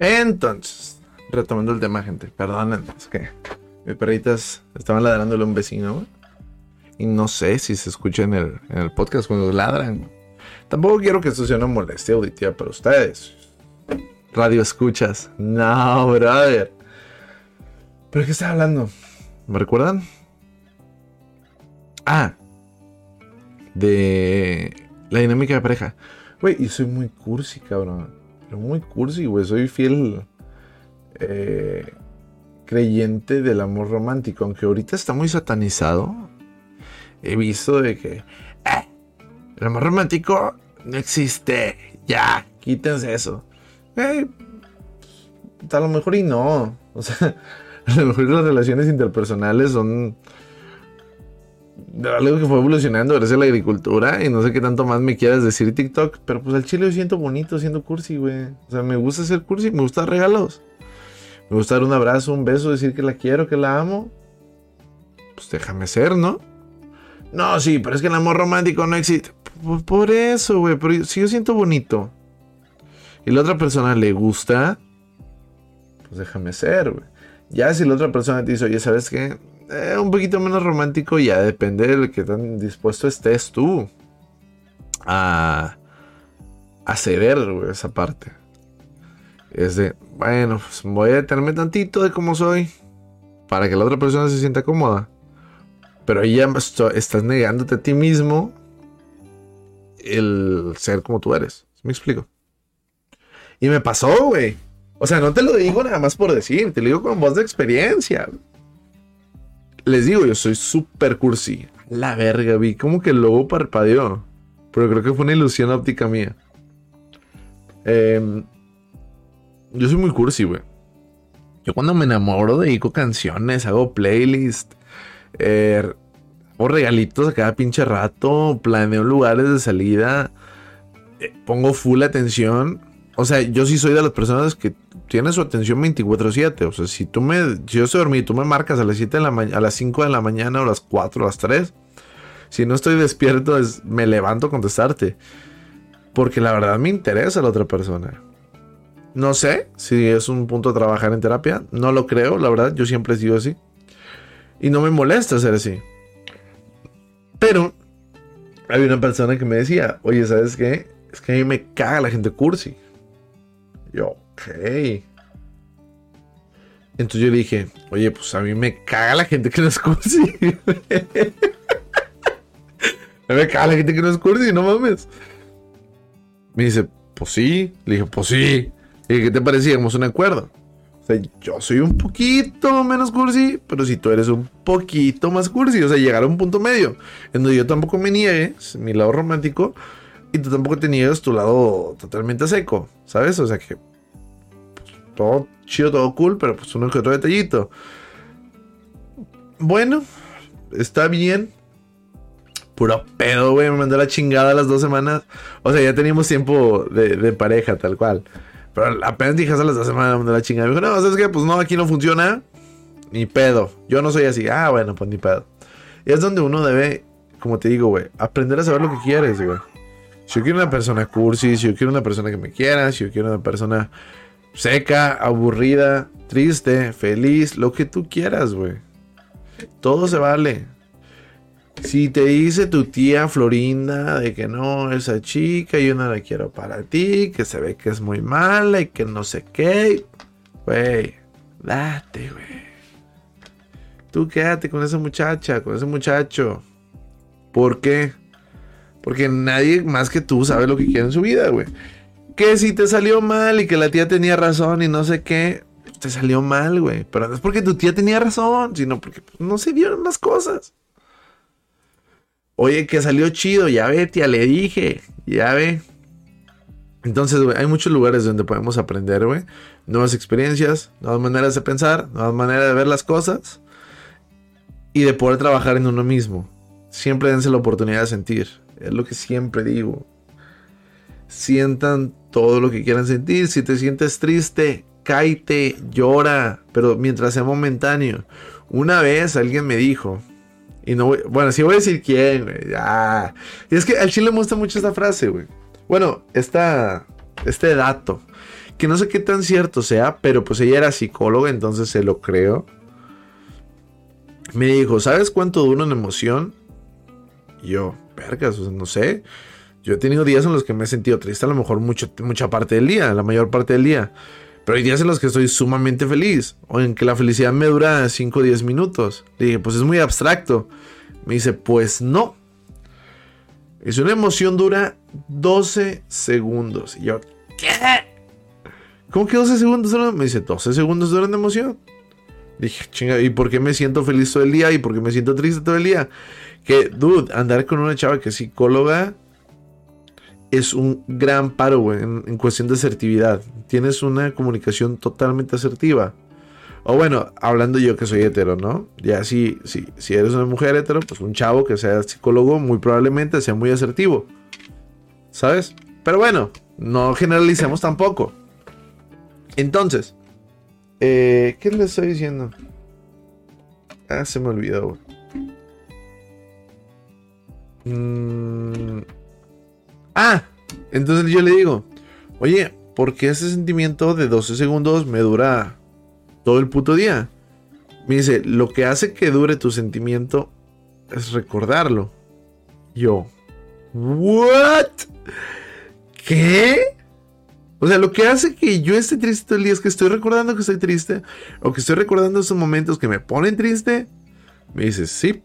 S1: Entonces, retomando el tema, gente, perdonen, es que mis perritas estaban ladrándole a un vecino, Y no sé si se escucha en el, en el podcast cuando ladran. Tampoco quiero que esto sea una molestia auditiva para ustedes. Radio escuchas. No, brother. ¿Pero qué estaba hablando? ¿Me recuerdan? Ah. De la dinámica de pareja. Güey, y soy muy cursi, cabrón pero muy cursi, güey. Soy fiel eh, creyente del amor romántico, aunque ahorita está muy satanizado. He visto de que eh, el amor romántico no existe. Ya, quítense eso. Eh, a lo mejor y no. O sea, a lo mejor las relaciones interpersonales son algo que fue evolucionando gracias a la agricultura y no sé qué tanto más me quieras decir TikTok, pero pues al chile yo siento bonito siendo cursi, güey. O sea, me gusta ser cursi, me gusta regalos. Me gusta dar un abrazo, un beso, decir que la quiero, que la amo. Pues déjame ser, ¿no? No, sí, pero es que el amor romántico no existe. Por, eso, güey, pero si yo siento bonito y la otra persona le gusta, pues déjame ser, güey. Ya si la otra persona te dice, oye, ¿sabes qué? Eh, un poquito menos romántico, ya depende de que tan dispuesto estés tú a, a ceder esa parte. Es de, bueno, pues voy a detenerme tantito de cómo soy para que la otra persona se sienta cómoda. Pero ahí ya estás negándote a ti mismo el ser como tú eres. ¿Me explico? Y me pasó, güey. O sea, no te lo digo nada más por decir, te lo digo con voz de experiencia les digo, yo soy súper cursi. La verga, vi como que el logo parpadeó. Pero creo que fue una ilusión óptica mía. Em, yo soy muy cursi, güey. Yo cuando me enamoro dedico canciones, hago playlist, eh, hago regalitos a cada pinche rato, planeo lugares de salida, eh, pongo full atención. O sea, yo sí soy de las personas que tiene su atención 24/7. O sea, si tú me, si yo tú me marcas a las 7 de la a las 5 de la mañana o a las 4 o las 3. Si no estoy despierto, me levanto a contestarte. Porque la verdad me interesa la otra persona. No sé si es un punto de trabajar en terapia. No lo creo, la verdad. Yo siempre he sido así. Y no me molesta ser así. Pero hay una persona que me decía, oye, ¿sabes qué? Es que a mí me caga la gente cursi. Yo, ok. Entonces yo le dije, oye, pues a mí me caga la gente que no es cursi. me caga la gente que no es cursi, no mames. Me dice, pues sí. Le dije, pues sí. Le dije, ¿qué te parecíamos un acuerdo? O sea, yo soy un poquito menos cursi, pero si tú eres un poquito más cursi, o sea, llegar a un punto medio, en donde yo tampoco me niegues mi lado romántico y tú tampoco te niegues tu lado totalmente seco, ¿sabes? O sea que todo chido, todo cool, pero pues uno que otro detallito. Bueno, está bien. Puro pedo, güey. Me mandó la chingada las dos semanas. O sea, ya teníamos tiempo de, pareja, tal cual. Pero apenas dije a las dos semanas me mandó la chingada. Me dijo, no, ¿sabes qué? Pues no, aquí no funciona. Ni pedo. Yo no soy así. Ah, bueno, pues ni pedo. Y es donde uno debe, como te digo, güey, aprender a saber lo que quieres, güey. Si yo quiero una persona cursi, si yo quiero una persona que me quiera, si yo quiero una persona seca, aburrida, triste, feliz, lo que tú quieras, güey. Todo se vale. Si te dice tu tía Florinda de que no, esa chica yo no la quiero para ti, que se ve que es muy mala y que no sé qué, güey, date, güey. Tú quédate con esa muchacha, con ese muchacho. ¿Por qué? Porque nadie más que tú sabe lo que quiere en su vida, güey. Que si te salió mal y que la tía tenía razón y no sé qué, te salió mal, güey. Pero no es porque tu tía tenía razón, sino porque pues, no se dieron las cosas. Oye, que salió chido, ya ve, tía, le dije, ya ve. Entonces, güey, hay muchos lugares donde podemos aprender, güey. Nuevas experiencias, nuevas maneras de pensar, nuevas maneras de ver las cosas. Y de poder trabajar en uno mismo. Siempre dense la oportunidad de sentir. Es lo que siempre digo. Sientan todo lo que quieran sentir. Si te sientes triste, cáite, llora. Pero mientras sea momentáneo. Una vez alguien me dijo, y no voy, bueno, sí voy a decir quién, güey. Y es que al chile me gusta mucho esta frase. Bueno, esta, este dato. Que no sé qué tan cierto sea, pero pues ella era psicóloga, entonces se lo creo. Me dijo, ¿sabes cuánto dura una emoción? Yo, vergas, no sé. Yo he tenido días en los que me he sentido triste, a lo mejor mucho, mucha parte del día, la mayor parte del día. Pero hay días en los que estoy sumamente feliz. O en que la felicidad me dura 5 o 10 minutos. Le dije, pues es muy abstracto. Me dice, pues no. Es una emoción dura 12 segundos. Y yo, ¿qué? ¿Cómo que 12 segundos Me dice, 12 segundos duran de emoción. Dije, chinga, ¿y por qué me siento feliz todo el día? ¿Y por qué me siento triste todo el día? Que, dude, andar con una chava que es psicóloga es un gran paro, güey, en, cuestión de asertividad. Tienes una comunicación totalmente asertiva. O bueno, hablando yo que soy hetero, ¿no? Ya si, si, si eres una mujer hetero, pues un chavo que sea psicólogo muy probablemente sea muy asertivo. ¿Sabes? Pero bueno, no generalicemos tampoco. Entonces, eh, ¿qué le estoy diciendo? Ah, se me olvidó. Mm, Ah, entonces yo le digo, oye, ¿por qué ese sentimiento de 12 segundos me dura todo el puto día? Me dice, lo que hace que dure tu sentimiento es recordarlo. Yo, ¿what? ¿Qué? O sea, lo que hace que yo esté triste todo el día es que estoy recordando que estoy triste o que estoy recordando esos momentos que me ponen triste. Me dice, sí,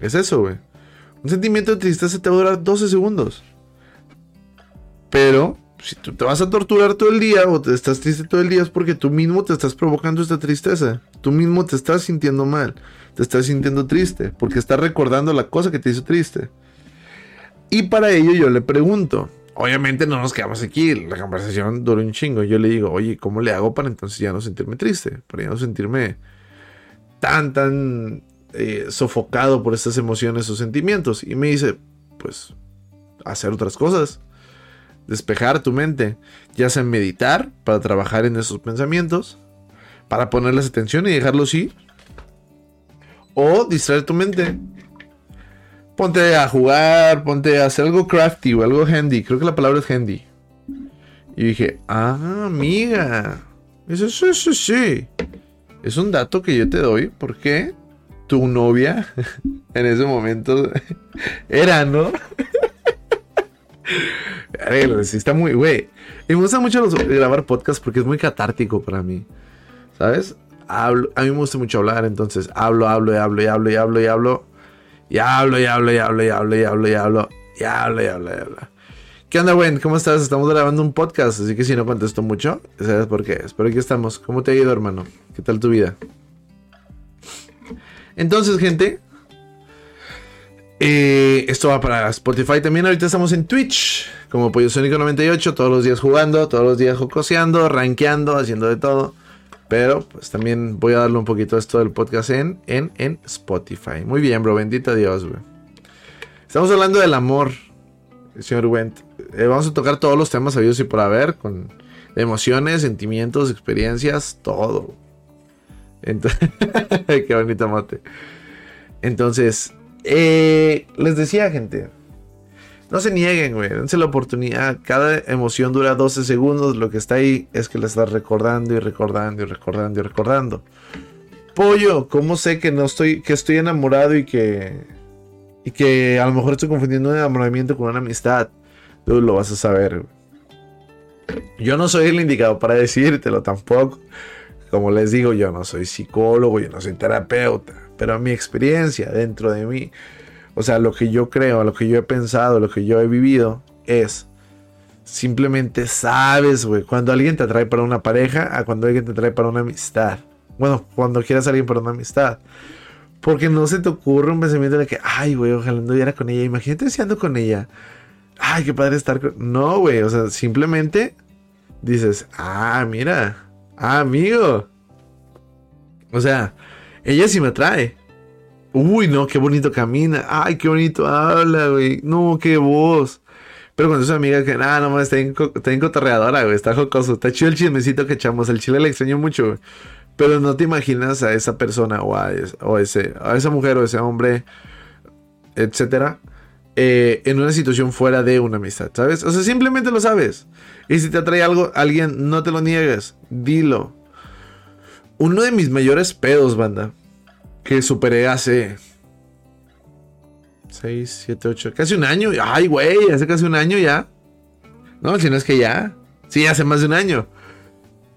S1: es eso, güey. Un sentimiento de tristeza te va a durar 12 segundos. Pero si tú te vas a torturar todo el día o te estás triste todo el día es porque tú mismo te estás provocando esta tristeza. Tú mismo te estás sintiendo mal. Te estás sintiendo triste porque estás recordando la cosa que te hizo triste. Y para ello yo le pregunto. Obviamente no nos quedamos aquí, la conversación dura un chingo. Yo le digo, oye, ¿cómo le hago para entonces ya no sentirme triste? Para ya no sentirme tan, tan eh, sofocado por estas emociones o sentimientos. Y me dice, pues, hacer otras cosas despejar tu mente, ya sea meditar para trabajar en esos pensamientos, para ponerles atención y dejarlos ir, o distraer tu mente. Ponte a jugar, ponte a hacer algo crafty o algo handy. Creo que la palabra es handy. Y dije, ah, amiga. Eso sí, sí, sí. Es un dato que yo te doy porque tu novia en ese momento era, ¿no? sí está muy, güey. Y me gusta mucho grabar podcast porque es muy catártico para mí. ¿Sabes? Hablo, a mí me gusta mucho hablar, entonces hablo, hablo y hablo y hablo y hablo y hablo. Y hablo y hablo y hablo y hablo y hablo y hablo y hablo y hablo y hablo. ¿Qué onda, güey? ¿Cómo estás? Estamos grabando un podcast, así que si no contesto mucho, ¿sabes por qué? Espero que estamos. ¿Cómo te ha ido, hermano? ¿Qué tal tu vida? Entonces, gente, eh, esto va para Spotify también. Ahorita estamos en Twitch, como Pollo Sónico 98, todos los días jugando, todos los días jocoseando, rankeando, haciendo de todo. Pero pues también voy a darle un poquito a esto del podcast en, en, en Spotify. Muy bien, bro. Bendito Dios, güey. Estamos hablando del amor, señor Wendt. Eh, vamos a tocar todos los temas sabidos y por haber, con emociones, sentimientos, experiencias, todo. Entonces, qué bonito mote. Entonces, eh, les decía, gente. No se nieguen, güey. Dense la oportunidad. Cada emoción dura 12 segundos. Lo que está ahí es que la estás recordando y recordando y recordando y recordando. Pollo, ¿cómo sé que no estoy, que estoy enamorado y que, Y que a lo mejor estoy confundiendo un enamoramiento con una amistad. Tú lo vas a saber. Yo no soy el indicado para decírtelo tampoco. Como les digo, yo no soy psicólogo, yo no soy terapeuta. Pero mi experiencia dentro de mí, o sea, lo que yo creo, lo que yo he pensado, lo que yo he vivido, es simplemente sabes, güey, cuando alguien te atrae para una pareja a cuando alguien te atrae para una amistad. Bueno, cuando quieras a alguien para una amistad. Porque no se te ocurre un pensamiento de que, ay, güey, ojalá anduviera con ella. Imagínate si ando con ella. Ay, qué padre estar con. No, güey, o sea, simplemente dices, ah, mira, ah, amigo. O sea, ella sí me atrae. Uy, no, qué bonito camina. Ay, qué bonito habla, güey. No, qué voz. Pero cuando es una amiga que, nada, nomás está en, cotorreadora, güey. Está jocoso. Está chido el chismecito que echamos. El chile le extraño mucho, güey. Pero no te imaginas a esa persona o a, o ese, a esa mujer o ese hombre, etcétera, eh, en una situación fuera de una amistad, ¿sabes? O sea, simplemente lo sabes. Y si te atrae algo, alguien, no te lo niegues. Dilo. Uno de mis mayores pedos, banda, que superé hace 6, 7, 8, casi un año. Ay, güey, hace casi un año ya. No, si no es que ya. Sí, hace más de un año.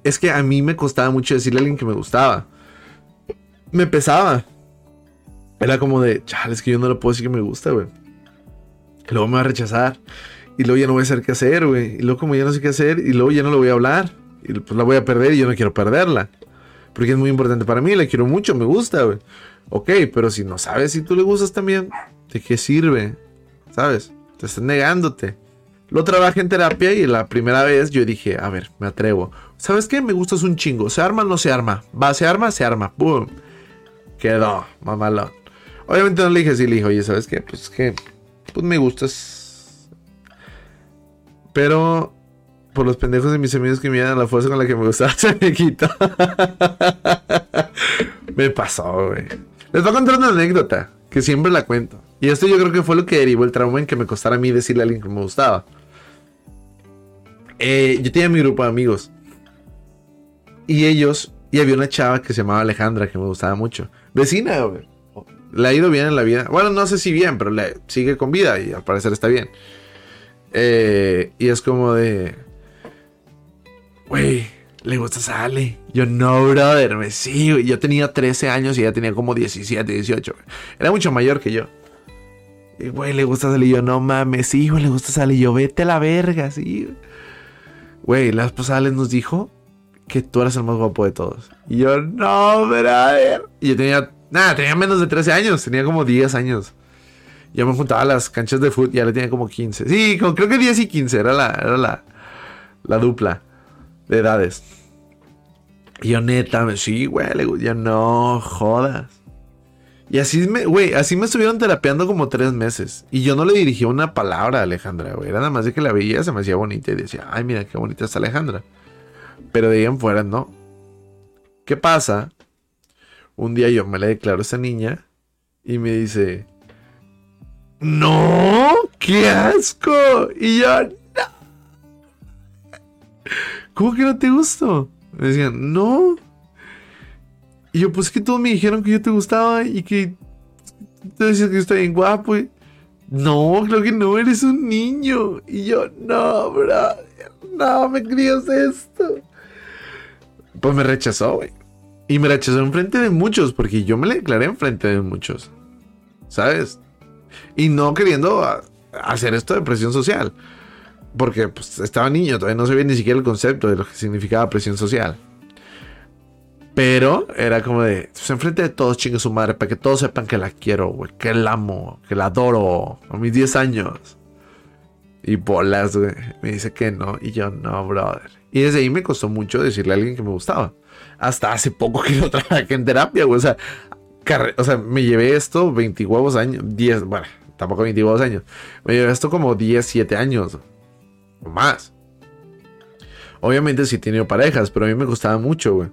S1: Es que a mí me costaba mucho decirle a alguien que me gustaba. Me pesaba. Era como de, chale, es que yo no le puedo decir que me gusta, güey. Y luego me va a rechazar. Y luego ya no voy a saber qué hacer, güey. Y luego como ya no sé qué hacer, y luego ya no le voy a hablar. Y pues la voy a perder y yo no quiero perderla. Porque es muy importante para mí, la quiero mucho, me gusta, güey. Ok, pero si no sabes si tú le gustas también, ¿de qué sirve? ¿Sabes? Te estás negándote. Lo trabajé en terapia y la primera vez yo dije, a ver, me atrevo. ¿Sabes qué? Me gustas un chingo. ¿Se arma o no se arma? ¿Va, se arma? Se arma. ¡Pum! Quedó, mamalón. Obviamente no le dije así, le dije, oye, ¿sabes qué? Pues que, pues me gustas. Pero por los pendejos de mis amigos que me a la fuerza con la que me gustaba, se me quitó. me pasó, güey. Les voy a contar una anécdota que siempre la cuento. Y esto yo creo que fue lo que derivó el trauma en que me costara a mí decirle a alguien que me gustaba. Eh, yo tenía mi grupo de amigos. Y ellos, y había una chava que se llamaba Alejandra que me gustaba mucho. Vecina, güey. Le ha ido bien en la vida. Bueno, no sé si bien, pero le sigue con vida y al parecer está bien. Eh, y es como de. Güey, le gusta Sale. Yo no, brother, me sigo. Yo tenía 13 años y ella tenía como 17, 18. Era mucho mayor que yo. Y güey, le gusta. Y yo, no mames, sí, le gusta. Y yo, vete a la verga, sí. Güey, la esposa Ale nos dijo que tú eras el más guapo de todos. Y yo, no, brother. Y yo tenía, nada, tenía menos de 13 años, tenía como 10 años. Yo me juntaba a las canchas de fútbol ya le tenía como 15. Sí, creo que 10 y 15 era la, era la, la dupla de edades. Y yo neta, sí, güey, ya no jodas. Y así me, güey, así me estuvieron terapeando como tres meses. Y yo no le dirigía una palabra a Alejandra, güey. Era nada más de que la veía, se me hacía bonita y decía, ay, mira qué bonita está Alejandra. Pero de ahí en fuera, no. ¿Qué pasa? Un día yo me le declaro a esa niña y me dice, no, qué asco. Y yo, no. ¿Cómo que no te gustó? Me decían, no. Y yo, pues que todos me dijeron que yo te gustaba y que te decías que estoy bien guapo. no, creo que no, eres un niño. Y yo, no, bro, no me crías esto. Pues me rechazó, güey. Y me rechazó en frente de muchos, porque yo me le declaré en frente de muchos. ¿Sabes? Y no queriendo hacer esto de presión social. Porque pues, estaba niño, todavía no sabía ni siquiera el concepto de lo que significaba presión social. Pero era como de, pues enfrente de todos, chingue su madre, para que todos sepan que la quiero, güey, que la amo, que la adoro, a mis 10 años. Y bolas, güey, me dice que no, y yo no, brother. Y desde ahí me costó mucho decirle a alguien que me gustaba. Hasta hace poco que yo trabajé en terapia, güey, o sea, o sea, me llevé esto 20 huevos años, 10, bueno, tampoco 20 huevos años, me llevé esto como 10, 7 años o más. Obviamente sí he tenido parejas, pero a mí me costaba mucho, güey.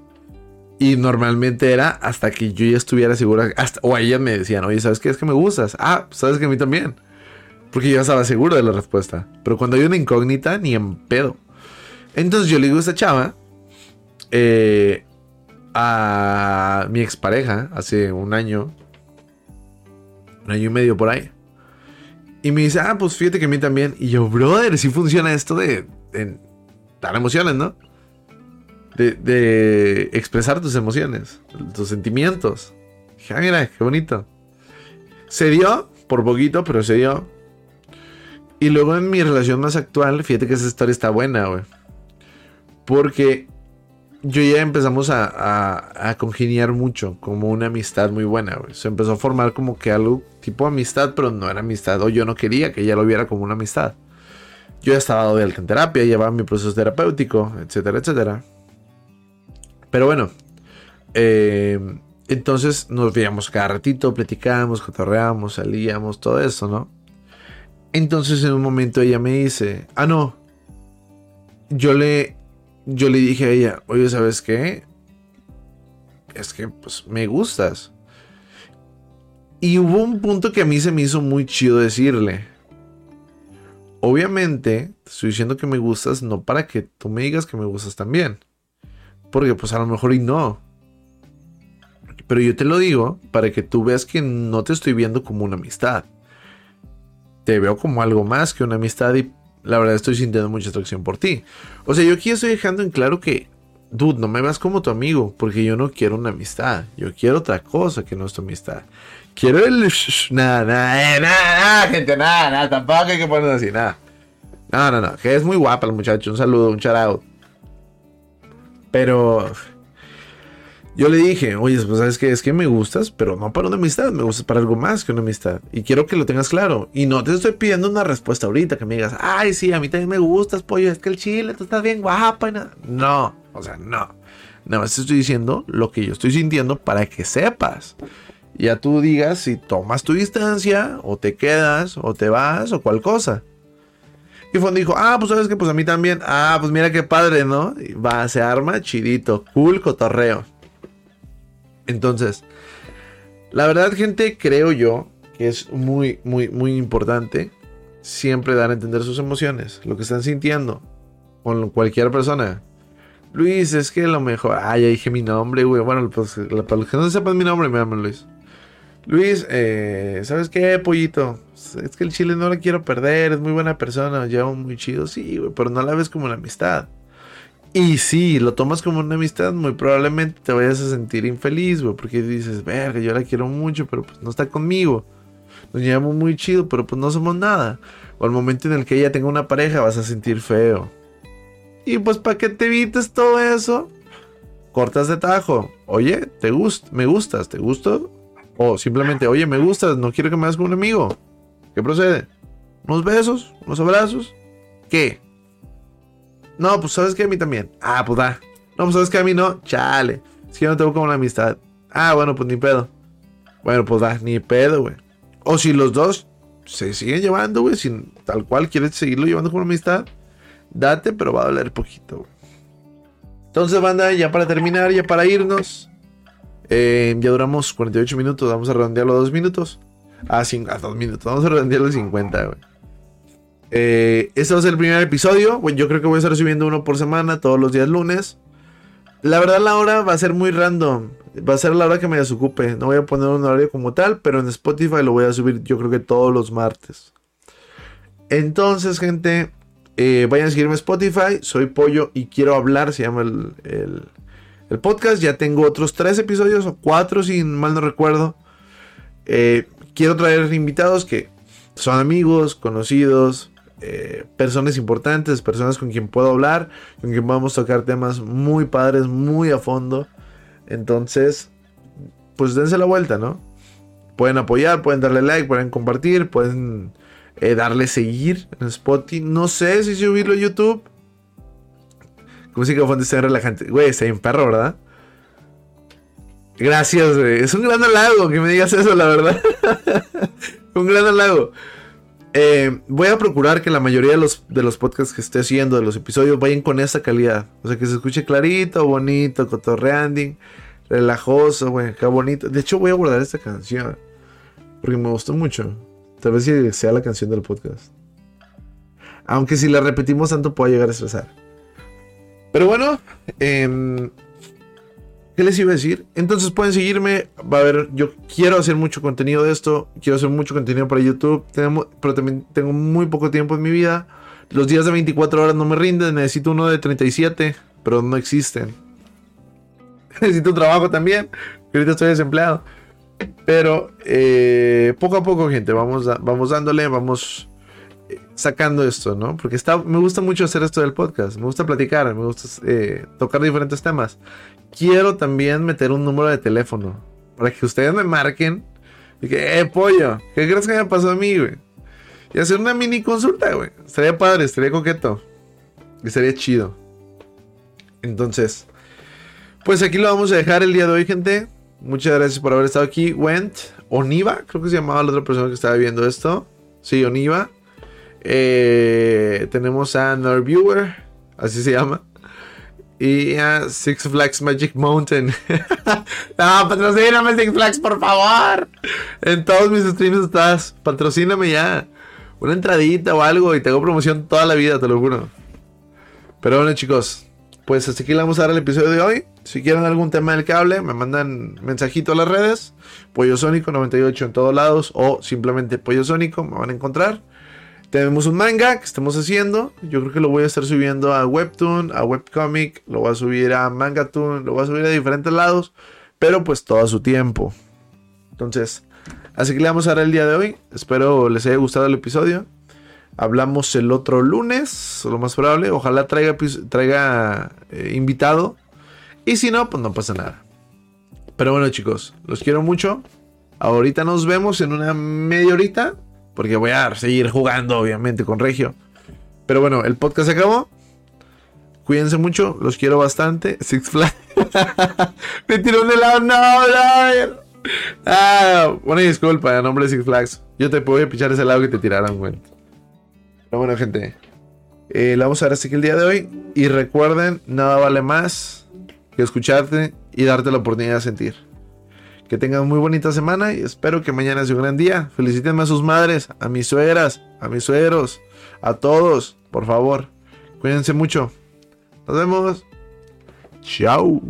S1: Y normalmente era hasta que yo ya estuviera segura, o a ellas me decían, oye, ¿sabes qué? Es que me gustas. Ah, ¿sabes que a mí también? Porque yo estaba seguro de la respuesta. Pero cuando hay una incógnita, ni en pedo. Entonces yo le digo a esta chava, eh, a mi expareja, hace un año, un año y medio por ahí. Y me dice, ah, pues fíjate que a mí también. Y yo, brother, sí funciona esto de, dar emociones, ¿no? De, de, expresar tus emociones, tus sentimientos. Dije, ah, mira, qué bonito. Se dio, por poquito, pero se dio. Y luego en mi relación más actual, fíjate que esa historia está buena, güey. Porque yo ya empezamos a, a, congeniar mucho, como una amistad muy buena, güey. Se empezó a formar como que algo tipo amistad, pero no era amistad, o yo no quería que ella lo viera como una amistad. Yo ya estaba de alta en terapia, llevaba mi proceso terapéutico, etcétera, etcétera. Pero bueno, eh, entonces nos veíamos cada ratito, platicábamos, cotorreábamos, salíamos, todo eso, ¿no? Entonces en un momento ella me dice, ah, no, yo le, yo le dije a ella, oye, ¿sabes qué? Es que pues me gustas. Y hubo un punto que a mí se me hizo muy chido decirle. Obviamente, te estoy diciendo que me gustas no para que tú me digas que me gustas también. Porque pues a lo mejor y no. Pero yo te lo digo para que tú veas que no te estoy viendo como una amistad. Te veo como algo más que una amistad y la verdad estoy sintiendo mucha atracción por ti. O sea, yo aquí estoy dejando en claro que, dude, no me vas como tu amigo, porque yo no quiero una amistad. Yo quiero otra cosa que no es tu amistad. Quiero el... Nada, nada, nada, gente, nada, nada, tampoco hay que ponerlo así, nada. No, no, no, que es muy guapa el muchacho, un saludo, un shout out. Pero yo le dije, oye, pues sabes que es que me gustas, pero no para una amistad, me gustas para algo más que una amistad. Y quiero que lo tengas claro. Y no te estoy pidiendo una respuesta ahorita que me digas, ay, sí, a mí también me gustas, pollo, es que el chile, tú estás bien guapa y nada. No, o sea, no. Nada más te estoy diciendo lo que yo estoy sintiendo para que sepas. Ya tú digas si tomas tu distancia, o te quedas, o te vas, o cual cosa. Y Fon dijo, ah, pues sabes que pues a mí también. Ah, pues mira qué padre, ¿no? va, se arma chidito, cool cotorreo. Entonces, la verdad, gente, creo yo que es muy, muy, muy importante siempre dar a entender sus emociones, lo que están sintiendo con cualquier persona. Luis, es que lo mejor. Ah, ya dije mi nombre, güey. Bueno, pues para los que no sepan mi nombre, me llaman Luis. Luis, eh, ¿sabes qué, pollito? Es que el chile no la quiero perder, es muy buena persona, lleva muy chido, sí, güey, pero no la ves como una amistad. Y si lo tomas como una amistad, muy probablemente te vayas a sentir infeliz, porque dices, verga, yo la quiero mucho, pero pues no está conmigo. Nos llevamos muy chido, pero pues no somos nada. O al momento en el que ella tenga una pareja, vas a sentir feo. Y pues para que te evites todo eso, cortas de tajo. Oye, te gusta, me gustas, ¿te gusto? O simplemente, oye, me gustas, no quiero que me hagas con un amigo. ¿Qué procede? ¿Unos besos? ¿Unos abrazos? ¿Qué? No, pues sabes que a mí también. Ah, pues da. No, pues sabes que a mí no. Chale. Es que yo no tengo como una amistad. Ah, bueno, pues ni pedo. Bueno, pues da, ni pedo, güey. O si los dos se siguen llevando, güey, sin tal cual quieres seguirlo llevando como amistad, date, pero va a doler poquito, güey. Entonces, banda, ya para terminar, ya para irnos. Eh, ya duramos 48 minutos, vamos a redondearlo a 2 minutos. Ah, a 2 minutos, vamos a redondearlo a 50, güey. Eh, este va a ser el primer episodio. Bueno, yo creo que voy a estar subiendo uno por semana, todos los días lunes. La verdad, la hora va a ser muy random. Va a ser la hora que me desocupe. No voy a poner un horario como tal, pero en Spotify lo voy a subir yo creo que todos los martes. Entonces, gente, eh, vayan a seguirme en Spotify. Soy Pollo y quiero hablar. Se llama el, el, podcast. Ya tengo otros tres episodios o cuatro, si mal no recuerdo. Eh, quiero traer invitados que son amigos, conocidos, eh, personas importantes, personas con quien puedo hablar, con quien podemos tocar temas muy padres, muy a fondo. Entonces, pues dense la vuelta, ¿no? Pueden apoyar, pueden darle like, pueden compartir, pueden eh, darle seguir en Spotify. No sé si subirlo a YouTube. Música fuente está relajante. Güey, está en perro, ¿verdad? Gracias, güey. Es un gran halago que me digas eso, la verdad. un gran halago. Eh, voy a procurar que la mayoría de los, de los podcasts que esté haciendo, de los episodios, vayan con esa calidad. O sea, que se escuche clarito, bonito, cotorreanding, relajoso, güey, qué bonito. De hecho, voy a guardar esta canción. Porque me gustó mucho. Tal vez sea la canción del podcast. Aunque si la repetimos tanto pueda llegar a estresar. Pero bueno, em, ¿Qué les iba a decir? Entonces pueden seguirme. Va a haber. Yo quiero hacer mucho contenido de esto. Quiero hacer mucho contenido para YouTube. Tenemos, pero también tengo muy poco tiempo en mi vida. Los días de 24 horas no me rinden. Necesito uno de 37. Pero no existen. Necesito un trabajo también. Ahorita estoy desempleado. Pero eh, poco a poco, gente. Vamos, vamos dándole. Vamos eh, sacando esto, ¿no? Porque está, me gusta mucho hacer esto del podcast. Me gusta platicar. Me gusta eh, tocar diferentes temas quiero también meter un número de teléfono. Para que ustedes me marquen. Y que, eh, pollo, ¿qué crees que me pasó a mí, güey? Y hacer una mini consulta, güey. Estaría padre, estaría coqueto. Y estaría chido. Entonces, pues aquí lo vamos a dejar el día de hoy, gente. Muchas gracias por haber estado aquí. Went, Oniva, creo que se llamaba la otra persona que estaba viendo esto. Sí, Oniva. Eh, tenemos a Nerviewer, así se llama. Y a Six Flags Magic Mountain. no, patrocíname Six Flags, por favor. En todos mis streams estás. Patrocíname ya. Una entradita o algo y tengo promoción toda la vida, te lo juro. Pero bueno, chicos. Pues hasta aquí le vamos a dar el episodio de hoy. Si quieren algún tema del cable, me mandan mensajito a las redes. Pollo Sónico 98 en todos lados. O simplemente Pollo Sónico, me van a encontrar. Tenemos un manga que estamos haciendo. Yo creo que lo voy a estar subiendo a Webtoon, a Webcomic, lo voy a subir a Mangatoon, lo voy a subir a diferentes lados, pero pues todo a su tiempo. Entonces, así que le vamos a dar el día de hoy. Espero les haya gustado el episodio. Hablamos el otro lunes, lo más probable. Ojalá traiga, traiga eh, invitado. Y si no, pues no pasa nada. Pero bueno, chicos, los quiero mucho. Ahorita nos vemos en una media horita porque voy a seguir jugando, obviamente, con Regio. Pero bueno, el podcast se acabó. Cuídense mucho, los quiero bastante. Six Flags. Me tiró un helado, no. Ah, bueno, disculpa, nombre de Six Flags. Yo te puedo pichar ese helado que te tiraron, güey. Pero bueno, gente. Eh, la vamos a ver así que el día de hoy. Y recuerden, nada vale más que escucharte y darte la oportunidad de sentir. Que tengan muy bonita semana y espero que mañana sea un gran día. Felicítenme a sus madres, a mis suegras, a mis suegros, a todos, por favor. Cuídense mucho. Nos vemos. Chao.